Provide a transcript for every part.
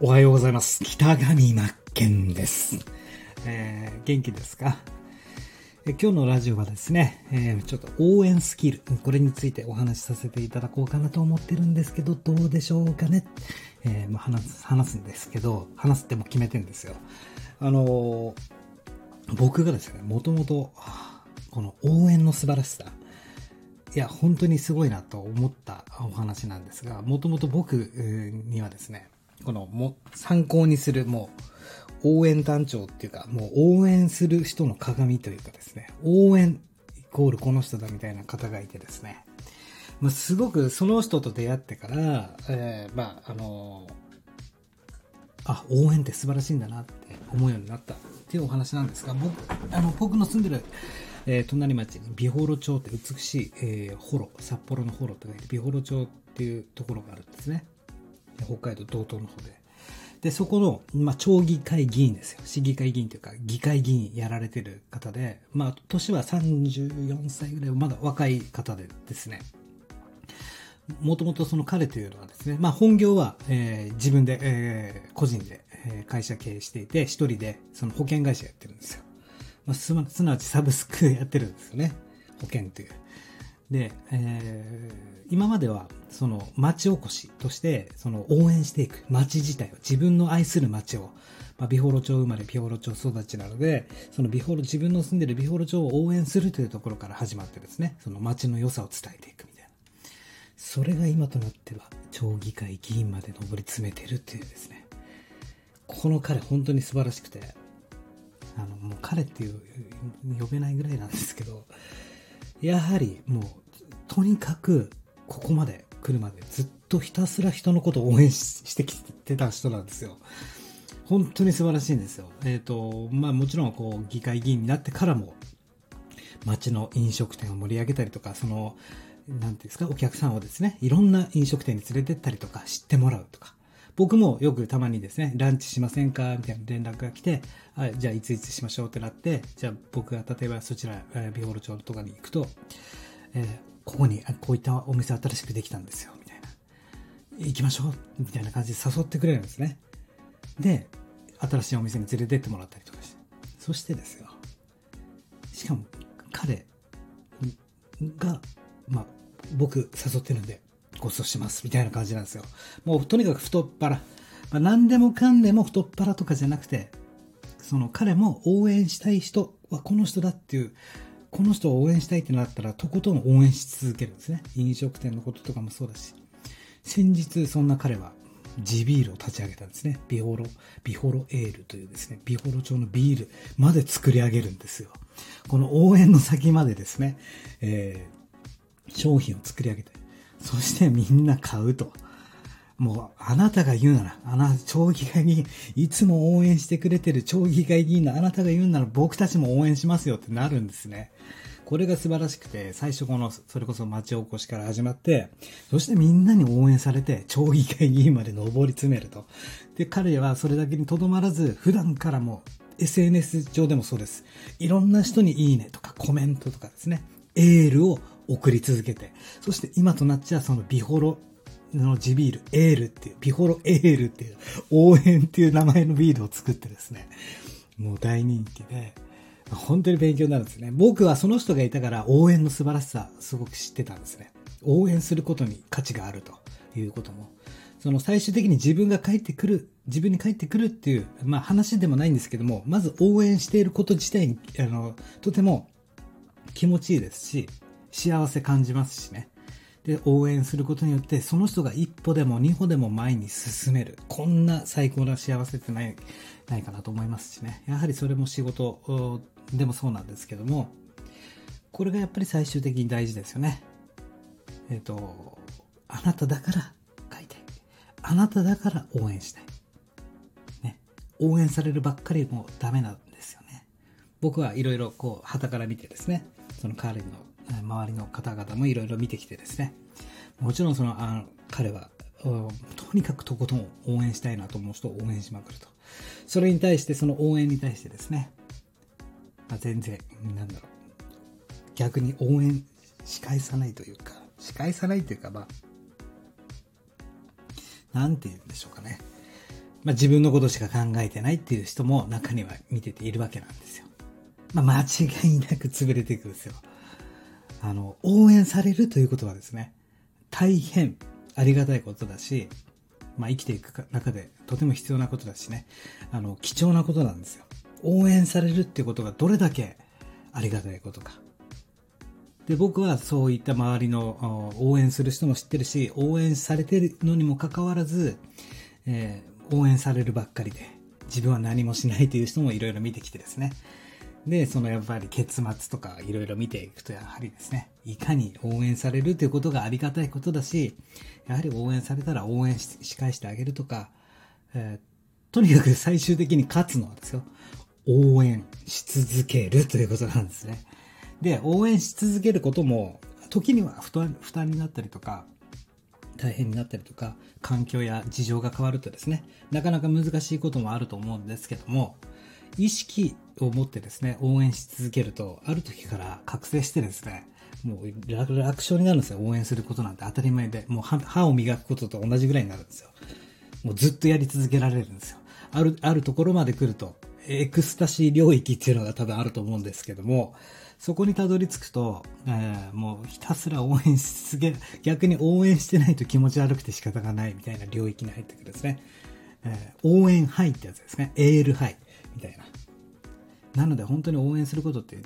おはようございます。北上真剣です。えー元気ですか？え今日のラジオはですね、えーちょっと応援スキル、これについてお話しさせていただこうかなと思ってるんですけど、どうでしょうかね？えーまあ、話す、話すんですけど、話すっても決めてんですよ。あのー僕がですね、もともと、この応援の素晴らしさ、いや、本当にすごいなと思ったお話なんですが、もともと僕にはですね、このも参考にするもう応援団長っていうか、もう応援する人の鏡というかですね、応援イコールこの人だみたいな方がいてですね、まあ、すごくその人と出会ってから、えーまあ、あのあ、応援って素晴らしいんだなって思うようになったっていうお話なんですが、僕、あの、僕の住んでる、えー隣町に美幌町って美しい、えー、ホロ、札幌のホロと書いて美幌町っていうところがあるんですね。北海道道東の方で。で、そこの、まあ、町議会議員ですよ。市議会議員というか、議会議員やられてる方で、まあ、年は34歳ぐらい、まだ若い方でですね。もともとその彼というのはですね、まあ本業は、えー自分で、えー個人で、えー会社経営していて、一人でその保険会社やってるんですよ。まあ、すますなわちサブスクやってるんですよね。保険という。で、えー今まではその町おこしとしてその応援していく町自体を自分の愛する町を、まあ、美幌町生まれ美幌町育ちなのでその美幌自分の住んでる美幌町を応援するというところから始まってですねその町の良さを伝えていくみたいな。それが今となっては町議会議員まで上り詰めてるっていうですね。この彼本当に素晴らしくてあのもう彼っていう呼べないぐらいなんですけどやはりもうとにかくここまで来るまでずっとひたすら人のことを応援してきてた人なんですよ。本当に素晴らしいんですよ。えっ、と、まあもちろんこう議会議員になってからも街の飲食店を盛り上げたりとか、その、なんていうんですか、お客さんをですね、いろんな飲食店に連れてったりとか、知ってもらうとか。僕もよくたまにですね、ランチしませんかみたいな連絡が来て、あじゃあいついつしましょうってなって、じゃあ僕が例えばそちら、えービオロ町とかに行くと、えーここにこういったお店新しくできたんですよ、みたいな。行きましょうみたいな感じで誘ってくれるんですね。で、新しいお店に連れてってもらったりとかして。そしてですよ。しかも、彼が、まあ、僕誘ってるんで、ご馳走します、みたいな感じなんですよ。もう、とにかく太っ腹。まあ、何でもかんでも太っ腹とかじゃなくて、その彼も応援したい人はこの人だっていう、この人を応援したいってなったら、とことん応援し続けるんですね。飲食店のこととかもそうだし。先日、そんな彼は、地ビールを立ち上げたんですね。ビホロ、ビホロエールというですね、ビホロ町のビールまで作り上げるんですよ。この応援の先までですね、えー商品を作り上げて、そしてみんな買うと。もう、あなたが言うなら、あな、町議会議員、いつも応援してくれてる町議会議員のあなたが言うなら僕たちも応援しますよってなるんですね。これが素晴らしくて、最初この、それこそ町おこしから始まって、そしてみんなに応援されて、町議会議員まで上り詰めると。で、彼はそれだけにとどまらず、普段からも SNS 上でもそうです。いろんな人にいいねとかコメントとかですね、エールを送り続けて、そして今となっちゃそのビホロの地ビール、エールっていう、ビホロエールっていう、応援っていう名前のビールを作ってですね、もう大人気で、本当に勉強になるんですね。僕はその人がいたから応援の素晴らしさ、すごく知ってたんですね。応援することに価値があるということも。その最終的に自分が帰ってくる、自分に帰ってくるっていう、まあ話でもないんですけども、まず応援していること自体に、あの、とても気持ちいいですし、幸せ感じますしね。で、応援することによって、その人が一歩でも二歩でも前に進める。こんな最高な幸せってない、ないかなと思いますしね。やはりそれも仕事でもそうなんですけども、これがやっぱり最終的に大事ですよね。えっ、と、あなただから書いて。あなただから応援したい。ね。応援されるばっかりもダメなんですよね。僕はいろいろこう、旗から見てですね、その彼の周りの方々もいろいろ見てきてですね、もちろんその、あの、彼は、とにかくとことん応援したいなと思う人を応援しまくると。それに対して、その応援に対してですね、まあ、全然、なんだろう、逆に応援し返さないというか、し返さないというか、まあ、なんて言うんでしょうかね。まあ、自分のことしか考えてないっていう人も中には見てているわけなんですよ。まあ、間違いなく潰れていくんですよ。あの、応援されるということはですね、大変ありがたいことだし、まあ、生きていく中でとても必要なことだしね、あの、貴重なことなんですよ。応援されるっていうことがどれだけありがたいことか。で、僕はそういった周りの応援する人も知ってるし、応援されてるのにもかかわらず、えー、応援されるばっかりで、自分は何もしないという人もいろいろ見てきてですね。で、そのやっぱり結末とかいろいろ見ていくと、やはりですね、いかに応援されるということがありがたいことだし、やはり応援されたら応援し返してあげるとか、えー、とにかく 最終的に勝つのはですよ、応援し続けるということなんですね。で、応援し続けることも、時には負担負担になったりとか、大変になったりとか、環境や事情が変わるとですね、なかなか難しいこともあると思うんですけども、意識を持ってですね、応援し続けると、ある時から覚醒してですね、もう楽勝になるんですよ。応援することなんて当たり前で。もう歯を磨くことと同じぐらいになるんですよ。もうずっとやり続けられるんですよ。ある、あるところまで来ると、エクスタシー領域っていうのが多分あると思うんですけども、そこにたどり着くと、えー、もうひたすら応援し続け、逆に応援してないと気持ち悪くて仕方がないみたいな領域に入ってくるんですね。えー、応援ハイってやつですね。エールハイみたいな。なので本当に応援することって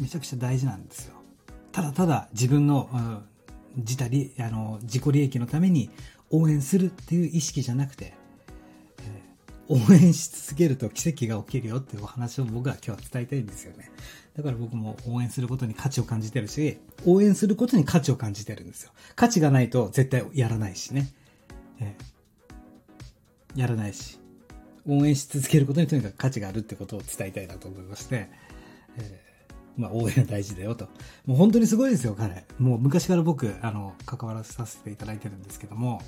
めちゃくちゃ大事なんですよ。ただただ自分の、うん、自他利、あの、自己利益のために応援するっていう意識じゃなくて、応援し続けると奇跡が起きるよっていうお話を僕は今日は伝えたいんですよね。だから僕も応援することに価値を感じてるし、応援することに価値を感じてるんですよ。価値がないと絶対やらないしね。えー、やらないし。応援し続けることにとにかく価値があるってことを伝えたいなと思いまして、えー、まあ応援は大事だよと。もう本当にすごいですよ、彼。もう昔から僕、あの、関わらさせていただいてるんですけども、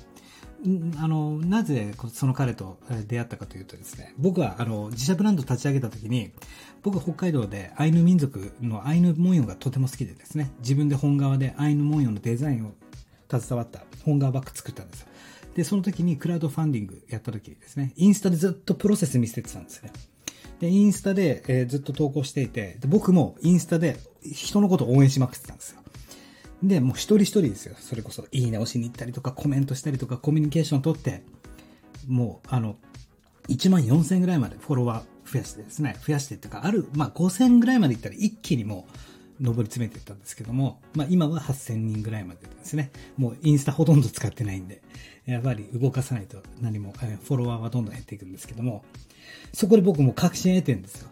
あの、なぜその彼と出会ったかというとですね、僕はあの、自社ブランド立ち上げた時に、僕北海道でアイヌ民族のアイヌ文様がとても好きでですね、自分で本革でアイヌ文様のデザインを携わった本革バッグ作ったんですよ。で、その時にクラウドファンディングやった時にですね、インスタでずっとプロセス見せてたんですね。で、インスタで、えー、ずっと投稿していてで、僕もインスタで人のことを応援しまくってたんですよ。で、もう一人一人ですよ。それこそ、いいね押しに行ったりとか、コメントしたりとか、コミュニケーション取って、もう、あの、1万4000ぐらいまでフォロワー増やしてですね、増やしてっていうか、ある、まあ5000ぐらいまでいったら一気にもう、上り詰めていったんですけども、まあ今は8000人ぐらいまでですね、もうインスタほとんど使ってないんで、やっぱり動かさないと何も、フォロワーはどんどん減っていくんですけども、そこで僕も確信得てるんですよ。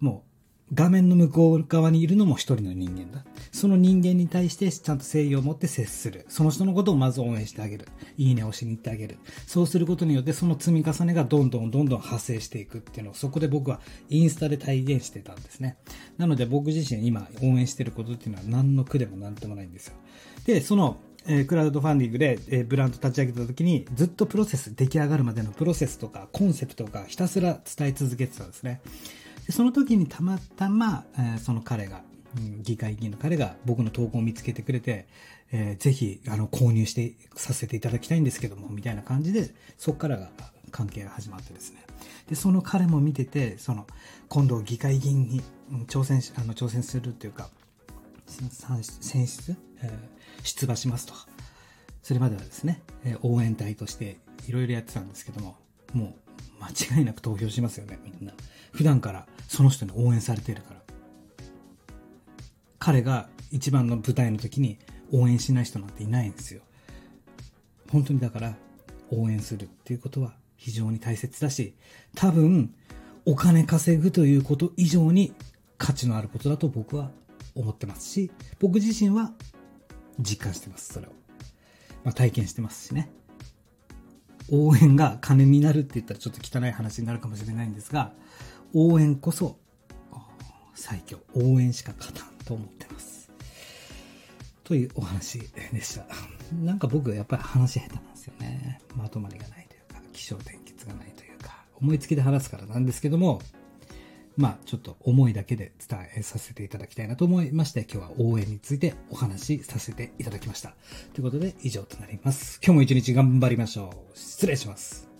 もう、画面の向こう側にいるのも一人の人間だ。その人間に対してちゃんと誠意を持って接する。その人のことをまず応援してあげる。いいねをしに行ってあげる。そうすることによってその積み重ねがどんどんどんどん派生していくっていうのをそこで僕はインスタで体現してたんですね。なので僕自身今応援してることっていうのは何の苦でも何でもないんですよ。で、そのえ、クラウドファンディングで、え、ブランド立ち上げた時にずっとプロセス、出来上がるまでのプロセスとかコンセプトがひたすら伝え続けてたんですね。でその時にたまたま、えー、その彼が、議会議員の彼が僕の投稿を見つけてくれて、えー、ぜひ、あの、購入してさせていただきたいんですけども、みたいな感じで、そこからが関係が始まってですね。で、その彼も見てて、その、今度議会議員に挑戦し、あの、挑戦するっていうか、選出、えー、出馬しますと。それまではですね、えー、応援隊としていろいろやってたんですけども、もう間違いなく投票しますよね、みんな。普段からその人に応援されてるから。彼が一番の舞台の時に応援しない人なんていないんですよ。本当にだから応援するっていうことは非常に大切だし、多分お金稼ぐということ以上に価値のあることだと僕は思ってますし、僕自身は実感してます、それを。まあ、体験してますしね。応援が金になるって言ったらちょっと汚い話になるかもしれないんですが、応援こそ最強。応援しか勝たんと思ってます。というお話でした。なんか僕やっぱり話下手なんですよね。まとまりがないというか、気象転結がないというか、思いつきで話すからなんですけども、まあちょっと思いだけで伝えさせていただきたいなと思いまして、今日は応援についてお話しさせていただきました。ということで以上となります。今日も一日頑張りましょう。失礼します。